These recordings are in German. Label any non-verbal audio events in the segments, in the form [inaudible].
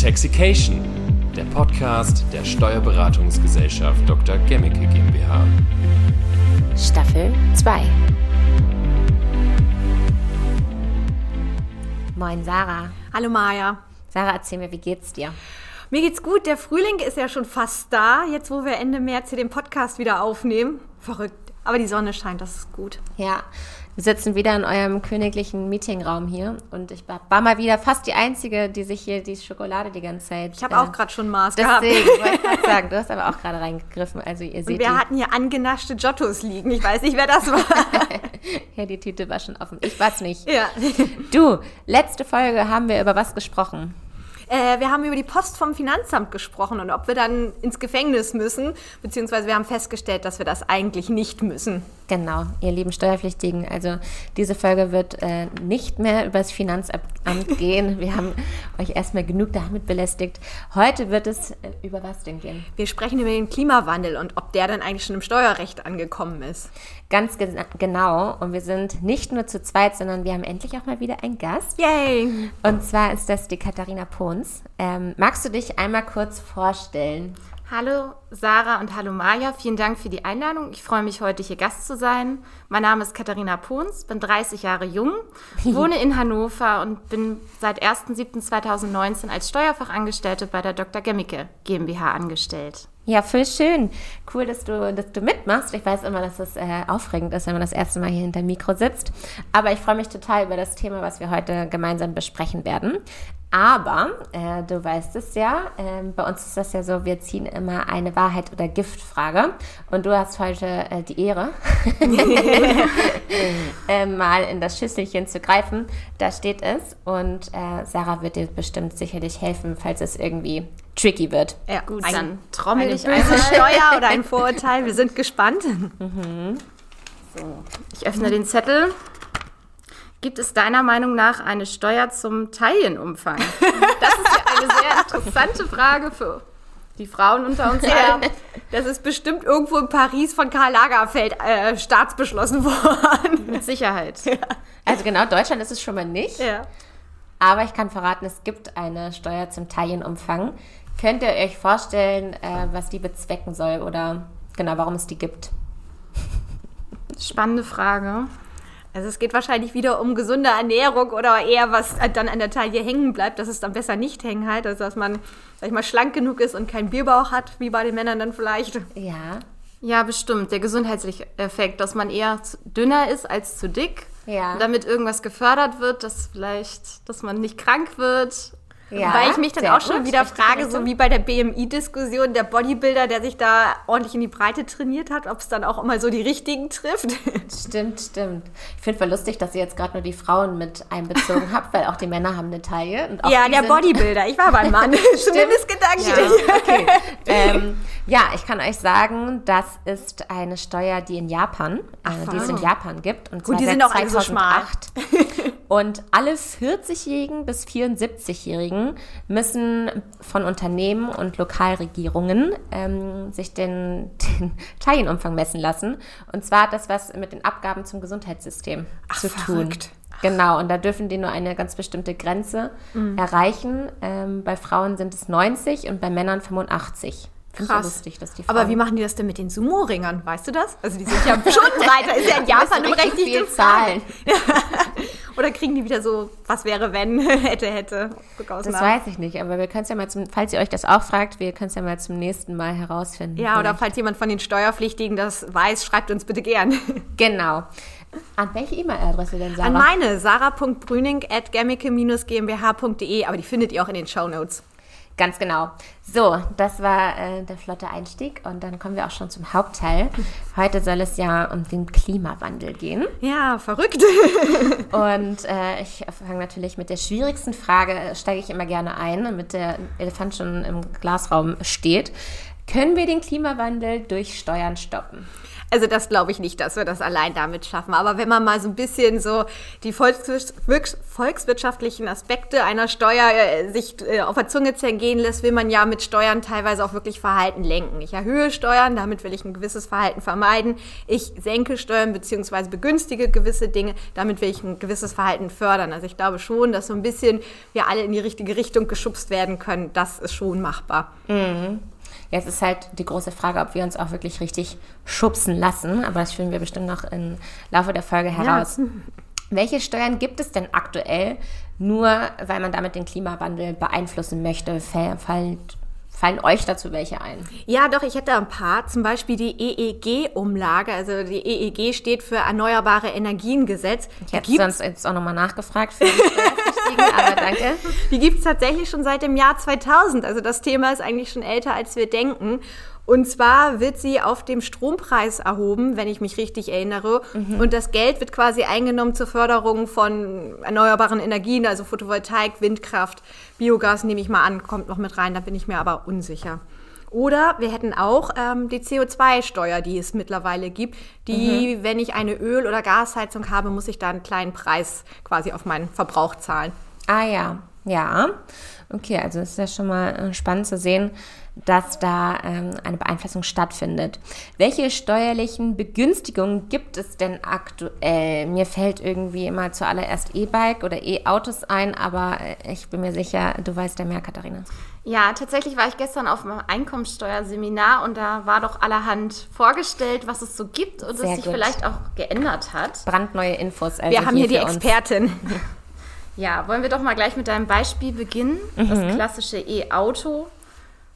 Taxication, der Podcast der Steuerberatungsgesellschaft Dr. Gemmicke GmbH. Staffel 2. Moin Sarah. Hallo Maja. Sarah, erzähl mir, wie geht's dir? Mir geht's gut. Der Frühling ist ja schon fast da, jetzt wo wir Ende März hier den Podcast wieder aufnehmen. Verrückt. Aber die Sonne scheint, das ist gut. Ja, wir sitzen wieder in eurem königlichen Meetingraum hier und ich war, mal wieder fast die Einzige, die sich hier die Schokolade die ganze Zeit. Ich habe äh, auch gerade schon Maß gehabt. Deswegen wollte ich gerade sagen, du hast aber auch gerade reingegriffen. Also ihr seht. Und wir die, hatten hier angenaschte Giottos liegen. Ich weiß nicht, wer das war. [laughs] ja, die Tüte war schon offen. Ich weiß nicht. Ja. Du, letzte Folge haben wir über was gesprochen? Äh, wir haben über die Post vom Finanzamt gesprochen und ob wir dann ins Gefängnis müssen, beziehungsweise wir haben festgestellt, dass wir das eigentlich nicht müssen. Genau, ihr lieben Steuerpflichtigen. Also diese Folge wird äh, nicht mehr über das Finanzamt gehen. Wir haben euch erstmal genug damit belästigt. Heute wird es äh, über was denn gehen? Wir sprechen über den Klimawandel und ob der dann eigentlich schon im Steuerrecht angekommen ist. Ganz ge genau. Und wir sind nicht nur zu zweit, sondern wir haben endlich auch mal wieder einen Gast. Yay! Und zwar ist das die Katharina Pons. Ähm, magst du dich einmal kurz vorstellen? Hallo Sarah und hallo Maja, vielen Dank für die Einladung. Ich freue mich, heute hier Gast zu sein. Mein Name ist Katharina Pons, bin 30 Jahre jung, [laughs] wohne in Hannover und bin seit 1.7.2019 als Steuerfachangestellte bei der Dr. Gemmicke GmbH angestellt. Ja, voll schön. Cool, dass du, dass du mitmachst. Ich weiß immer, dass es äh, aufregend ist, wenn man das erste Mal hier hinter dem Mikro sitzt. Aber ich freue mich total über das Thema, was wir heute gemeinsam besprechen werden. Aber äh, du weißt es ja, äh, bei uns ist das ja so, wir ziehen immer eine Wahrheit- oder Giftfrage. Und du hast heute äh, die Ehre, [laughs] äh, mal in das Schüsselchen zu greifen. Da steht es. Und äh, Sarah wird dir bestimmt sicherlich helfen, falls es irgendwie tricky wird. Ja, gut, ein, dann trommel ich eine Steuer oder ein [laughs] Vorurteil. Wir sind gespannt. Mhm. So, ich öffne den Zettel. Gibt es deiner Meinung nach eine Steuer zum Taillenumfang? Das ist ja eine sehr interessante Frage für die Frauen unter uns. Ja, das ist bestimmt irgendwo in Paris von Karl Lagerfeld äh, staatsbeschlossen worden. Mit Sicherheit. Ja. Also genau, Deutschland ist es schon mal nicht. Ja. Aber ich kann verraten, es gibt eine Steuer zum Taillenumfang. Könnt ihr euch vorstellen, äh, was die bezwecken soll oder genau, warum es die gibt? Spannende Frage. Also es geht wahrscheinlich wieder um gesunde Ernährung oder eher was dann an der Taille hängen bleibt, dass es dann besser nicht hängen halt, also dass man, sag ich mal, schlank genug ist und keinen Bierbauch hat, wie bei den Männern dann vielleicht. Ja. Ja, bestimmt. Der Gesundheitseffekt, dass man eher dünner ist als zu dick. Ja. Und damit irgendwas gefördert wird, dass vielleicht, dass man nicht krank wird ja, Weil ich mich dann auch schon wieder frage, so wie bei der BMI-Diskussion, der Bodybuilder, der sich da ordentlich in die Breite trainiert hat, ob es dann auch immer so die richtigen trifft. [laughs] Stimmt, stimmt. Ich finde es lustig, dass ihr jetzt gerade nur die Frauen mit einbezogen habt, weil auch die Männer haben eine Taille. ja, der Bodybuilder. Ich war beim Mann. [laughs] Zumindest gedanklich. Ja, okay. [laughs] ähm, ja, ich kann euch sagen, das ist eine Steuer, die in Japan, äh, die es in Japan gibt. Und Gut, die sind auch 2008. So und alle 40-Jährigen bis 74-Jährigen müssen von Unternehmen und Lokalregierungen ähm, sich den, [laughs] den Taillenumfang messen lassen. Und zwar hat das was mit den Abgaben zum Gesundheitssystem Ach, zu verrückt. tun. Genau, und da dürfen die nur eine ganz bestimmte Grenze mhm. erreichen. Ähm, bei Frauen sind es 90 und bei Männern 85. Krass. Ja lustig, dass die Frauen Aber wie machen die das denn mit den Sumo-Ringern? Weißt du das? Also die sind ja [laughs] schon breiter. Ist ja in [laughs] Japan eine berechtigte Zahlen. [laughs] Oder kriegen die wieder so, was wäre, wenn, hätte, hätte? Das weiß ich nicht, aber wir können es ja mal zum, falls ihr euch das auch fragt, wir können es ja mal zum nächsten Mal herausfinden. Ja, vielleicht. oder falls jemand von den Steuerpflichtigen das weiß, schreibt uns bitte gern. Genau. An welche E-Mail-Adresse denn, Sarah? An meine, sarah.brüning at gmbh.de, aber die findet ihr auch in den Show Notes. Ganz genau. So, das war äh, der flotte Einstieg und dann kommen wir auch schon zum Hauptteil. Heute soll es ja um den Klimawandel gehen. Ja, verrückt. [laughs] und äh, ich fange natürlich mit der schwierigsten Frage, steige ich immer gerne ein, damit der Elefant schon im Glasraum steht. Können wir den Klimawandel durch Steuern stoppen? Also das glaube ich nicht, dass wir das allein damit schaffen. Aber wenn man mal so ein bisschen so die volkswirtschaftlichen Aspekte einer Steuer äh, sich äh, auf der Zunge zergehen lässt, will man ja mit Steuern teilweise auch wirklich Verhalten lenken. Ich erhöhe Steuern, damit will ich ein gewisses Verhalten vermeiden. Ich senke Steuern bzw. begünstige gewisse Dinge, damit will ich ein gewisses Verhalten fördern. Also ich glaube schon, dass so ein bisschen wir alle in die richtige Richtung geschubst werden können. Das ist schon machbar. Mhm. Jetzt ist halt die große Frage, ob wir uns auch wirklich richtig schubsen lassen. Aber das finden wir bestimmt noch im Laufe der Folge heraus. Ja. Welche Steuern gibt es denn aktuell, nur weil man damit den Klimawandel beeinflussen möchte? Fallen, fallen euch dazu welche ein? Ja, doch, ich hätte ein paar. Zum Beispiel die EEG-Umlage. Also die EEG steht für Erneuerbare Energiengesetz. Ich hätte sonst jetzt auch nochmal nachgefragt für die [laughs] aber danke. Die gibt es tatsächlich schon seit dem Jahr 2000. Also das Thema ist eigentlich schon älter, als wir denken. Und zwar wird sie auf dem Strompreis erhoben, wenn ich mich richtig erinnere. Mhm. Und das Geld wird quasi eingenommen zur Förderung von erneuerbaren Energien, also Photovoltaik, Windkraft, Biogas nehme ich mal an, kommt noch mit rein, da bin ich mir aber unsicher. Oder wir hätten auch ähm, die CO2-Steuer, die es mittlerweile gibt, die, mhm. wenn ich eine Öl- oder Gasheizung habe, muss ich da einen kleinen Preis quasi auf meinen Verbrauch zahlen. Ah ja, ja. Okay, also ist ja schon mal äh, spannend zu sehen, dass da ähm, eine Beeinflussung stattfindet. Welche steuerlichen Begünstigungen gibt es denn aktuell? Mir fällt irgendwie immer zuallererst E-Bike oder E-Autos ein, aber äh, ich bin mir sicher, du weißt ja mehr, Katharina. Ja, tatsächlich war ich gestern auf einem Einkommensteuerseminar und da war doch allerhand vorgestellt, was es so gibt und es sich gut. vielleicht auch geändert hat. Brandneue Infos. Also Wir haben hier, hier die Expertin. [laughs] Ja, wollen wir doch mal gleich mit deinem Beispiel beginnen. Mhm. Das klassische E-Auto.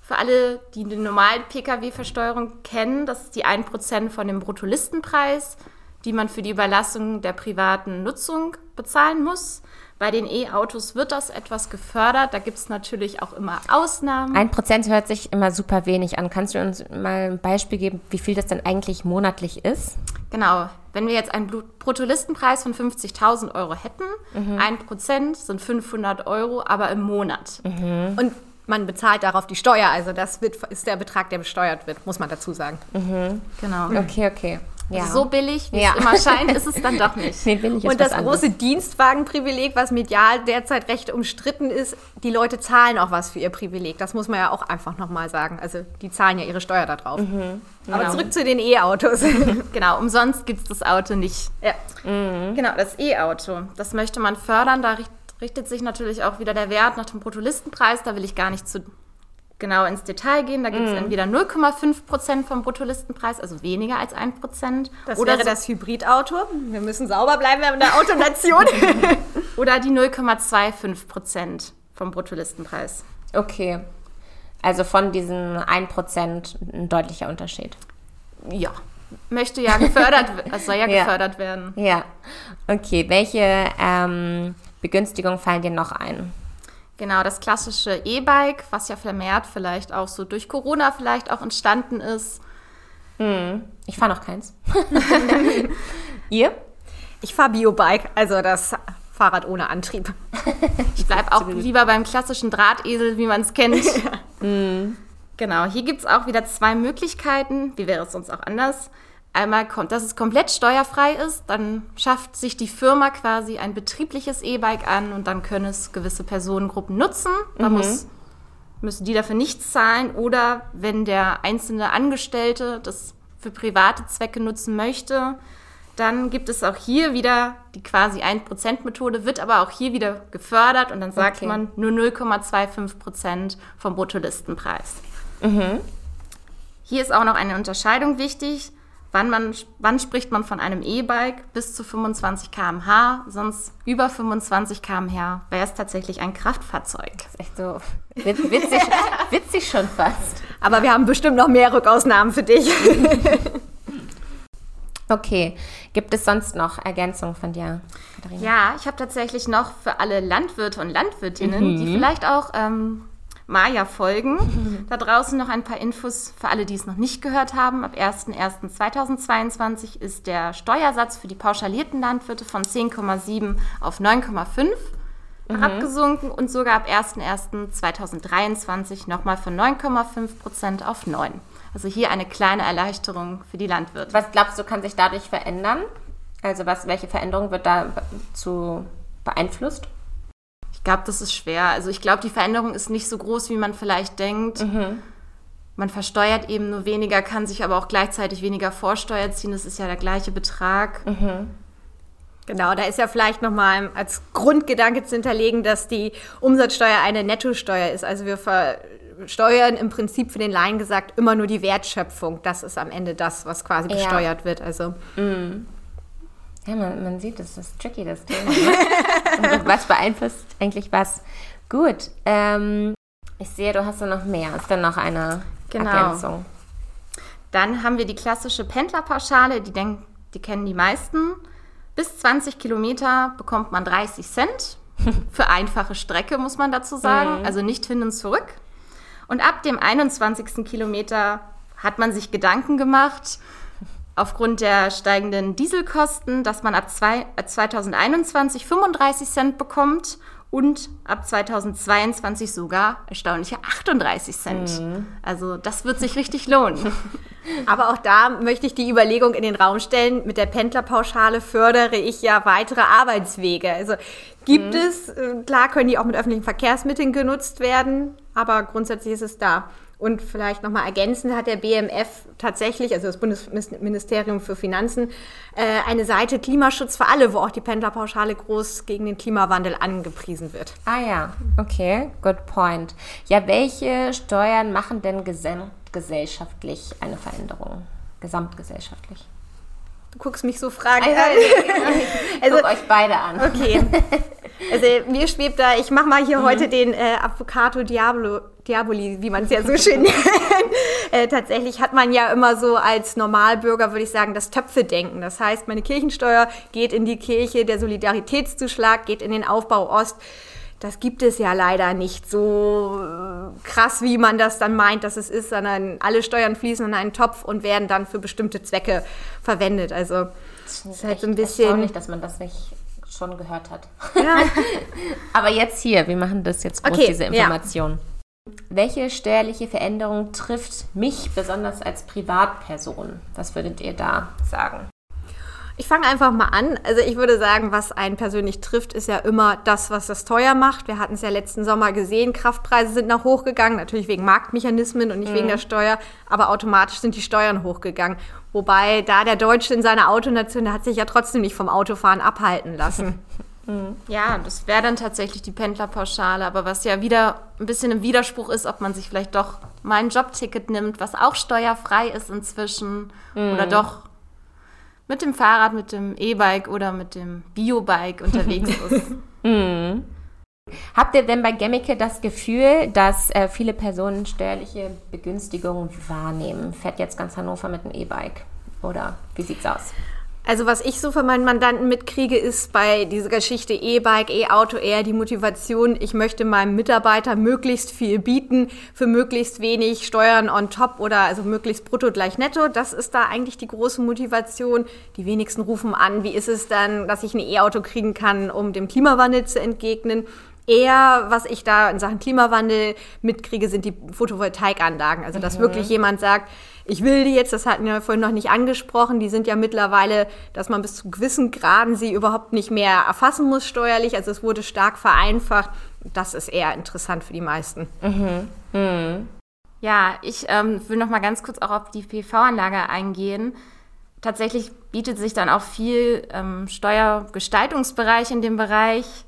Für alle, die die normale Pkw-Versteuerung kennen, das ist die 1% von dem Bruttolistenpreis, die man für die Überlassung der privaten Nutzung bezahlen muss. Bei den E-Autos wird das etwas gefördert. Da gibt es natürlich auch immer Ausnahmen. Ein Prozent hört sich immer super wenig an. Kannst du uns mal ein Beispiel geben, wie viel das denn eigentlich monatlich ist? Genau. Wenn wir jetzt einen Bruttolistenpreis von 50.000 Euro hätten, mhm. ein Prozent sind 500 Euro, aber im Monat. Mhm. Und man bezahlt darauf die Steuer. Also das wird, ist der Betrag, der besteuert wird, muss man dazu sagen. Mhm. Genau. Okay, okay. Ja. So billig, wie ja. es immer scheint, [laughs] ist es dann doch nicht. nee, billig Und das große Dienstwagenprivileg, was medial derzeit recht umstritten ist, die Leute zahlen auch was für ihr Privileg. Das muss man ja auch einfach nochmal sagen. Also die zahlen ja ihre Steuer da drauf. Mhm. Genau. Aber zurück zu den E-Autos. [laughs] genau, umsonst gibt es das Auto nicht. Ja. Mhm. Genau, das E-Auto. Das möchte man fördern. Da richtet sich natürlich auch wieder der Wert nach dem Bruttolistenpreis. Da will ich gar nicht zu genau ins Detail gehen. Da gibt es mm. entweder 0,5 Prozent vom Bruttolistenpreis, also weniger als 1 Prozent. Das oder wäre so das Hybridauto. Wir müssen sauber bleiben, wir haben eine Autonation. [laughs] [laughs] oder die 0,25 Prozent vom Bruttolistenpreis. Okay. Also von diesen 1 Prozent ein deutlicher Unterschied. Ja. Möchte ja gefördert, [laughs] es soll ja, ja, gefördert werden. Ja. Okay. Welche ähm, Begünstigungen fallen dir noch ein? Genau, das klassische E-Bike, was ja vermehrt vielleicht auch so durch Corona vielleicht auch entstanden ist. Hm. Ich fahre noch keins. [laughs] Ihr? Ich fahre Biobike, also das Fahrrad ohne Antrieb. [laughs] Ich bleibe auch lieber beim klassischen Drahtesel, wie man es kennt. [laughs] mhm. Genau, hier gibt es auch wieder zwei Möglichkeiten. Wie wäre es sonst auch anders? Einmal kommt, dass es komplett steuerfrei ist, dann schafft sich die Firma quasi ein betriebliches E-Bike an und dann können es gewisse Personengruppen nutzen. Da mhm. muss, müssen die dafür nichts zahlen. Oder wenn der einzelne Angestellte das für private Zwecke nutzen möchte, dann gibt es auch hier wieder die quasi 1%-Methode, wird aber auch hier wieder gefördert und dann sagt okay. man nur 0,25% vom Bruttolistenpreis. Mhm. Hier ist auch noch eine Unterscheidung wichtig. Wann, man, wann spricht man von einem E-Bike bis zu 25 km/h? Sonst über 25 km/h wäre es tatsächlich ein Kraftfahrzeug. Das ist echt so witzig, [laughs] witzig schon fast. Aber wir haben bestimmt noch mehr Rückausnahmen für dich. [laughs] Okay, gibt es sonst noch Ergänzungen von dir, Katharina? Ja, ich habe tatsächlich noch für alle Landwirte und Landwirtinnen, mhm. die vielleicht auch ähm, Maya folgen. Da draußen noch ein paar Infos für alle, die es noch nicht gehört haben. Ab 01.01.2022 ist der Steuersatz für die pauschalierten Landwirte von 10,7 auf 9,5 mhm. abgesunken und sogar ab 01.01.2023 nochmal von 9,5 Prozent auf 9. Also hier eine kleine Erleichterung für die Landwirte. Was glaubst du, kann sich dadurch verändern? Also was, welche Veränderung wird dazu beeinflusst? Ich glaube, das ist schwer. Also ich glaube, die Veränderung ist nicht so groß, wie man vielleicht denkt. Mhm. Man versteuert eben nur weniger, kann sich aber auch gleichzeitig weniger Vorsteuer ziehen. Das ist ja der gleiche Betrag. Mhm. Genau, da ist ja vielleicht nochmal als Grundgedanke zu hinterlegen, dass die Umsatzsteuer eine Nettosteuer ist. Also wir versteuern im Prinzip für den Laien gesagt immer nur die Wertschöpfung. Das ist am Ende das, was quasi ja. besteuert wird. Also mm. Ja, man, man sieht, das ist tricky, das Thema. Ne? was beeinflusst eigentlich was? Gut, ähm, ich sehe, du hast da noch mehr. Ist dann noch eine genau. Ergänzung? Dann haben wir die klassische Pendlerpauschale, die, denk, die kennen die meisten. Bis 20 Kilometer bekommt man 30 Cent. [laughs] Für einfache Strecke muss man dazu sagen, mhm. also nicht hin und zurück. Und ab dem 21. Kilometer hat man sich Gedanken gemacht, aufgrund der steigenden Dieselkosten, dass man ab zwei, 2021 35 Cent bekommt und ab 2022 sogar erstaunliche 38 Cent. Mhm. Also das wird sich richtig lohnen. [laughs] Aber auch da möchte ich die Überlegung in den Raum stellen, mit der Pendlerpauschale fördere ich ja weitere Arbeitswege. Also gibt mhm. es, äh, klar können die auch mit öffentlichen Verkehrsmitteln genutzt werden, aber grundsätzlich ist es da. Und vielleicht nochmal ergänzend hat der BMF tatsächlich, also das Bundesministerium für Finanzen, äh, eine Seite Klimaschutz für alle, wo auch die Pendlerpauschale groß gegen den Klimawandel angepriesen wird. Ah ja, okay, good point. Ja, welche Steuern machen denn gesamtgesellschaftlich eine Veränderung? Gesamtgesellschaftlich? Du guckst mich so fragend an. [laughs] Also, Guck euch beide an. Okay. [laughs] Also mir schwebt da, ich mache mal hier mhm. heute den äh, Avocado Diablo, Diaboli, wie man es ja so schön [laughs] nennt. äh, tatsächlich hat man ja immer so als Normalbürger, würde ich sagen, das Töpfe-Denken. Das heißt, meine Kirchensteuer geht in die Kirche, der Solidaritätszuschlag geht in den Aufbau Ost. Das gibt es ja leider nicht so äh, krass, wie man das dann meint, dass es ist, sondern alle Steuern fließen in einen Topf und werden dann für bestimmte Zwecke verwendet. Also das ist halt so ein bisschen. Nicht, dass man das nicht schon gehört hat. Ja. [laughs] Aber jetzt hier, wir machen das jetzt groß, okay, diese Information. Ja. Welche steuerliche Veränderung trifft mich besonders als Privatperson? Was würdet ihr da sagen? Ich fange einfach mal an. Also ich würde sagen, was einen persönlich trifft, ist ja immer das, was das teuer macht. Wir hatten es ja letzten Sommer gesehen, Kraftpreise sind nach hochgegangen, natürlich wegen Marktmechanismen und nicht mhm. wegen der Steuer, aber automatisch sind die Steuern hochgegangen. Wobei da der Deutsche in seiner Autonation, der hat sich ja trotzdem nicht vom Autofahren abhalten lassen. [laughs] Mhm. Ja, das wäre dann tatsächlich die Pendlerpauschale, aber was ja wieder ein bisschen im Widerspruch ist, ob man sich vielleicht doch mal ein Jobticket nimmt, was auch steuerfrei ist inzwischen, mhm. oder doch mit dem Fahrrad, mit dem E-Bike oder mit dem Bio-Bike unterwegs [laughs] ist. mhm. Habt ihr denn bei Gemmicke das Gefühl, dass äh, viele Personen steuerliche Begünstigungen wahrnehmen? Fährt jetzt ganz Hannover mit einem E-Bike? Oder wie sieht's aus? Also was ich so von meinen Mandanten mitkriege, ist bei dieser Geschichte E-Bike, E-Auto eher die Motivation, ich möchte meinem Mitarbeiter möglichst viel bieten für möglichst wenig Steuern on top oder also möglichst brutto gleich netto. Das ist da eigentlich die große Motivation. Die wenigsten rufen an, wie ist es dann, dass ich ein E-Auto kriegen kann, um dem Klimawandel zu entgegnen. Eher, was ich da in Sachen Klimawandel mitkriege, sind die Photovoltaikanlagen. Also, dass mhm. wirklich jemand sagt, ich will die jetzt, das hatten wir vorhin noch nicht angesprochen, die sind ja mittlerweile, dass man bis zu gewissen Graden sie überhaupt nicht mehr erfassen muss steuerlich. Also es wurde stark vereinfacht. Das ist eher interessant für die meisten. Mhm. Mhm. Ja, ich ähm, will noch mal ganz kurz auch auf die PV-Anlage eingehen. Tatsächlich bietet sich dann auch viel ähm, Steuergestaltungsbereich in dem Bereich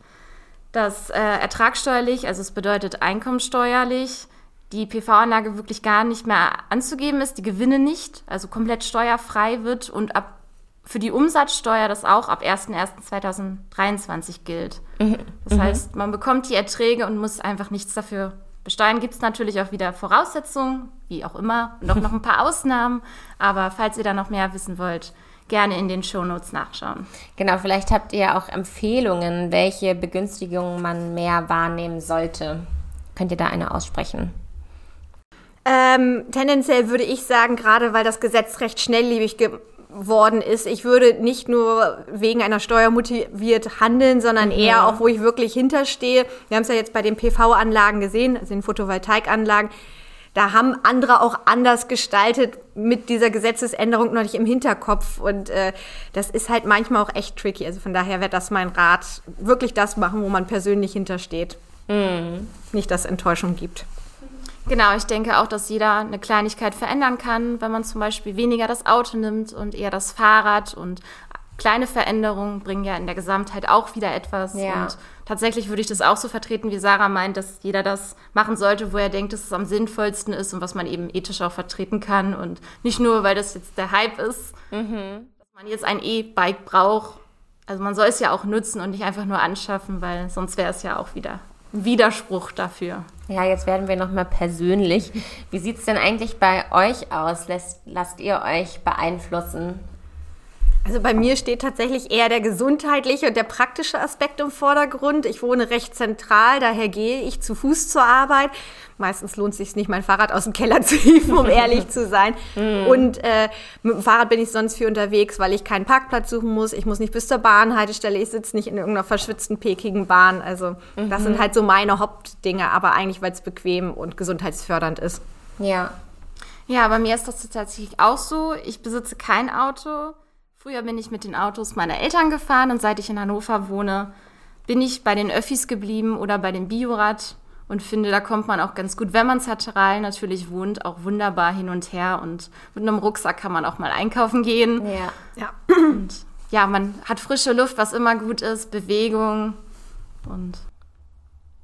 dass äh, ertragssteuerlich, also es bedeutet einkommensteuerlich, die PV-Anlage wirklich gar nicht mehr anzugeben ist, die Gewinne nicht, also komplett steuerfrei wird und ab für die Umsatzsteuer das auch ab 01.01.2023 gilt. Mhm. Das mhm. heißt, man bekommt die Erträge und muss einfach nichts dafür besteuern. Gibt es natürlich auch wieder Voraussetzungen, wie auch immer, und auch noch ein paar Ausnahmen. Aber falls ihr da noch mehr wissen wollt, gerne in den Shownotes nachschauen. Genau, vielleicht habt ihr auch Empfehlungen, welche Begünstigungen man mehr wahrnehmen sollte. Könnt ihr da eine aussprechen? Ähm, tendenziell würde ich sagen, gerade weil das Gesetz recht schnelllebig geworden ist, ich würde nicht nur wegen einer Steuer motiviert handeln, sondern mhm. eher auch, wo ich wirklich hinterstehe. Wir haben es ja jetzt bei den PV-Anlagen gesehen, also den Photovoltaikanlagen da haben andere auch anders gestaltet mit dieser Gesetzesänderung noch nicht im Hinterkopf. Und äh, das ist halt manchmal auch echt tricky. Also von daher wäre das mein Rat, wirklich das machen, wo man persönlich hintersteht. Mhm. Nicht, dass es Enttäuschung gibt. Genau, ich denke auch, dass jeder eine Kleinigkeit verändern kann, wenn man zum Beispiel weniger das Auto nimmt und eher das Fahrrad und kleine Veränderungen bringen ja in der Gesamtheit auch wieder etwas. Ja. Und tatsächlich würde ich das auch so vertreten, wie Sarah meint, dass jeder das machen sollte, wo er denkt, dass es am sinnvollsten ist und was man eben ethisch auch vertreten kann. Und nicht nur, weil das jetzt der Hype ist, dass man jetzt ein E-Bike braucht. Also man soll es ja auch nutzen und nicht einfach nur anschaffen, weil sonst wäre es ja auch wieder ein Widerspruch dafür. Ja, jetzt werden wir nochmal persönlich. Wie sieht es denn eigentlich bei euch aus? Lasst, lasst ihr euch beeinflussen? Also bei mir steht tatsächlich eher der gesundheitliche und der praktische Aspekt im Vordergrund. Ich wohne recht zentral, daher gehe ich zu Fuß zur Arbeit. Meistens lohnt es sich nicht, mein Fahrrad aus dem Keller [laughs] zu hieven, um ehrlich zu sein. [laughs] Und äh, mit dem Fahrrad bin ich sonst viel unterwegs, weil ich keinen Parkplatz suchen muss. Ich muss nicht bis zur Bahnhaltestelle. Ich sitze nicht in irgendeiner verschwitzten, pekigen Bahn. Also das sind halt so meine Hauptdinge, aber eigentlich, weil es bequem und gesundheitsfördernd ist. Ja. Ja, bei mir ist das tatsächlich auch so. Ich besitze kein Auto. Früher bin ich mit den Autos meiner Eltern gefahren und seit ich in Hannover wohne, bin ich bei den Öffis geblieben oder bei dem Biorad und finde, da kommt man auch ganz gut, wenn man zentral natürlich wohnt, auch wunderbar hin und her und mit einem Rucksack kann man auch mal einkaufen gehen. Ja. Ja. Und ja, man hat frische Luft, was immer gut ist, Bewegung und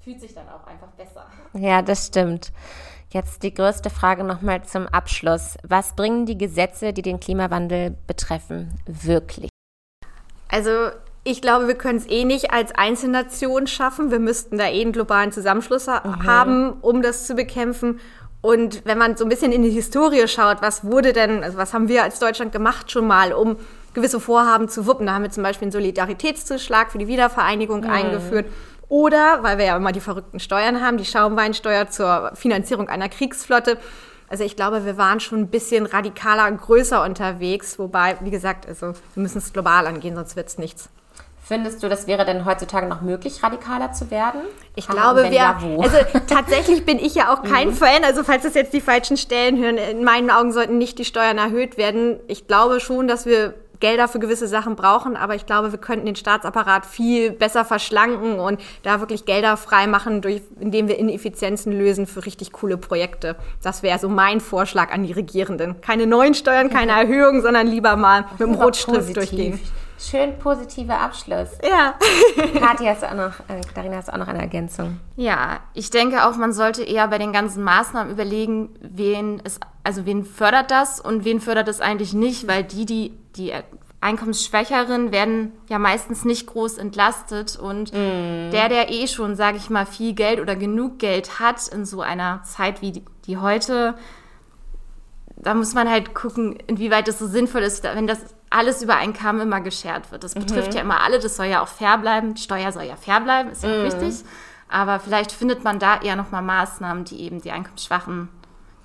fühlt sich dann auch einfach besser. Ja, das stimmt. Jetzt die größte Frage nochmal zum Abschluss. Was bringen die Gesetze, die den Klimawandel betreffen, wirklich? Also ich glaube, wir können es eh nicht als Einzelnation schaffen. Wir müssten da eh einen globalen Zusammenschluss ha haben, um das zu bekämpfen. Und wenn man so ein bisschen in die Historie schaut, was wurde denn, also was haben wir als Deutschland gemacht schon mal, um gewisse Vorhaben zu wuppen? Da haben wir zum Beispiel einen Solidaritätszuschlag für die Wiedervereinigung eingeführt. Oder, weil wir ja immer die verrückten Steuern haben, die Schaumweinsteuer zur Finanzierung einer Kriegsflotte. Also ich glaube, wir waren schon ein bisschen radikaler und größer unterwegs. Wobei, wie gesagt, also wir müssen es global angehen, sonst wird es nichts. Findest du, das wäre denn heutzutage noch möglich, radikaler zu werden? Ich Ah, glaube, wir, ja, also tatsächlich bin ich ja auch kein Fan, also falls das jetzt die falschen Stellen hören, in meinen Augen sollten nicht die Steuern erhöht werden. Ich glaube schon, dass wir Gelder für gewisse Sachen brauchen, aber ich glaube, wir könnten den Staatsapparat viel besser verschlanken und da wirklich Gelder frei machen, durch, indem wir Ineffizienzen lösen für richtig coole Projekte. Das wäre so mein Vorschlag an die Regierenden. Keine neuen Steuern, keine [laughs] Erhöhung, sondern lieber mal mit dem Rotstift positiv. durchgehen. Schön positiver Abschluss. Ja. [laughs] Kathi, hast du auch noch, äh, Katharina, hast du auch noch eine Ergänzung? Ja, ich denke auch, man sollte eher bei den ganzen Maßnahmen überlegen, wen es, also wen fördert das und wen fördert es eigentlich nicht, weil die, die, die Einkommensschwächeren werden ja meistens nicht groß entlastet und der, der eh schon, sage ich mal, viel Geld oder genug Geld hat in so einer Zeit wie die, die heute, da muss man halt gucken, inwieweit es so sinnvoll ist, wenn das alles über einen Kamm immer geschert wird. Das betrifft ja immer alle, das soll ja auch fair bleiben. Die Steuer soll ja fair bleiben, ist ja auch wichtig. Aber vielleicht findet man da eher nochmal Maßnahmen, die eben die Einkommensschwachen,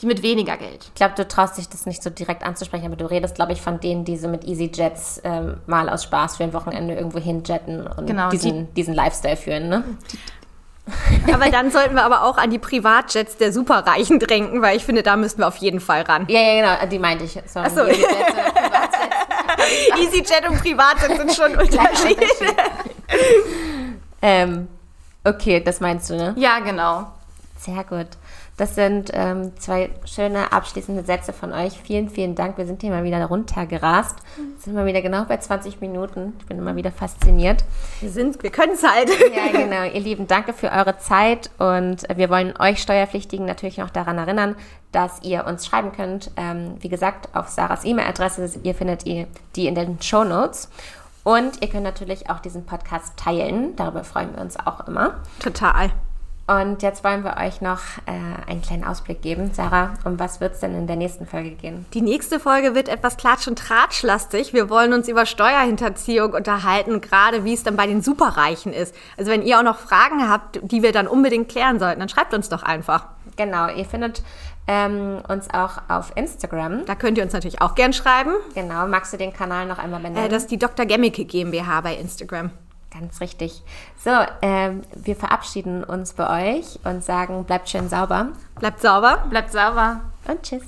die mit weniger Geld. Ich glaube, du traust dich das nicht so direkt anzusprechen, aber du redest, glaube ich, von denen, die so mit EasyJets ähm, mal aus Spaß für ein Wochenende irgendwo hinjetten und Genau, diesen, diesen Lifestyle führen, ne? Aber dann sollten wir aber auch an die Privatjets der Superreichen drängen, weil ich finde, da müssten wir auf jeden Fall ran. Ja, ja, genau, die meinte ich. Sorry, Ach so. [laughs] [laughs] EasyJet und Privatjet sind schon [laughs] Unterschiede. ähm, okay, das meinst du, ne? Ja, genau. Sehr gut. Das sind ähm, zwei schöne abschließende Sätze von euch. Vielen, vielen Dank. Wir sind hier mal wieder runtergerast. Sind mal wieder genau bei 20 Minuten. Ich bin immer wieder fasziniert. Wir, sind- wir können es halt. Ja, genau. Ihr Lieben, danke für eure Zeit und wir wollen euch Steuerpflichtigen natürlich noch daran erinnern, dass ihr uns schreiben könnt. Ähm, wie gesagt, auf Sarahs E-Mail-Adresse. Ihr findet ihr die in den Show Notes. Und ihr könnt natürlich auch diesen Podcast teilen. Darüber freuen wir uns auch immer. Total. Und jetzt wollen wir euch noch äh, einen kleinen Ausblick geben. Sarah, um was wird es denn in der nächsten Folge gehen? Die nächste Folge wird etwas klatsch- und tratschlastig. Wir wollen uns über Steuerhinterziehung unterhalten, gerade wie es dann bei den Superreichen ist. Also wenn ihr auch noch Fragen habt, die wir dann unbedingt klären sollten, dann schreibt uns doch einfach. Genau, ihr findet ähm, uns auch auf Instagram. Da könnt ihr uns natürlich auch gern schreiben. Genau, magst du den Kanal noch einmal benennen? Äh, das ist die Dr. Gemmicke GmbH bei Instagram. Ganz richtig. So, ähm, wir verabschieden uns bei euch und sagen, bleibt schön sauber Bleibt sauber. Bleibt sauber. und tschüss.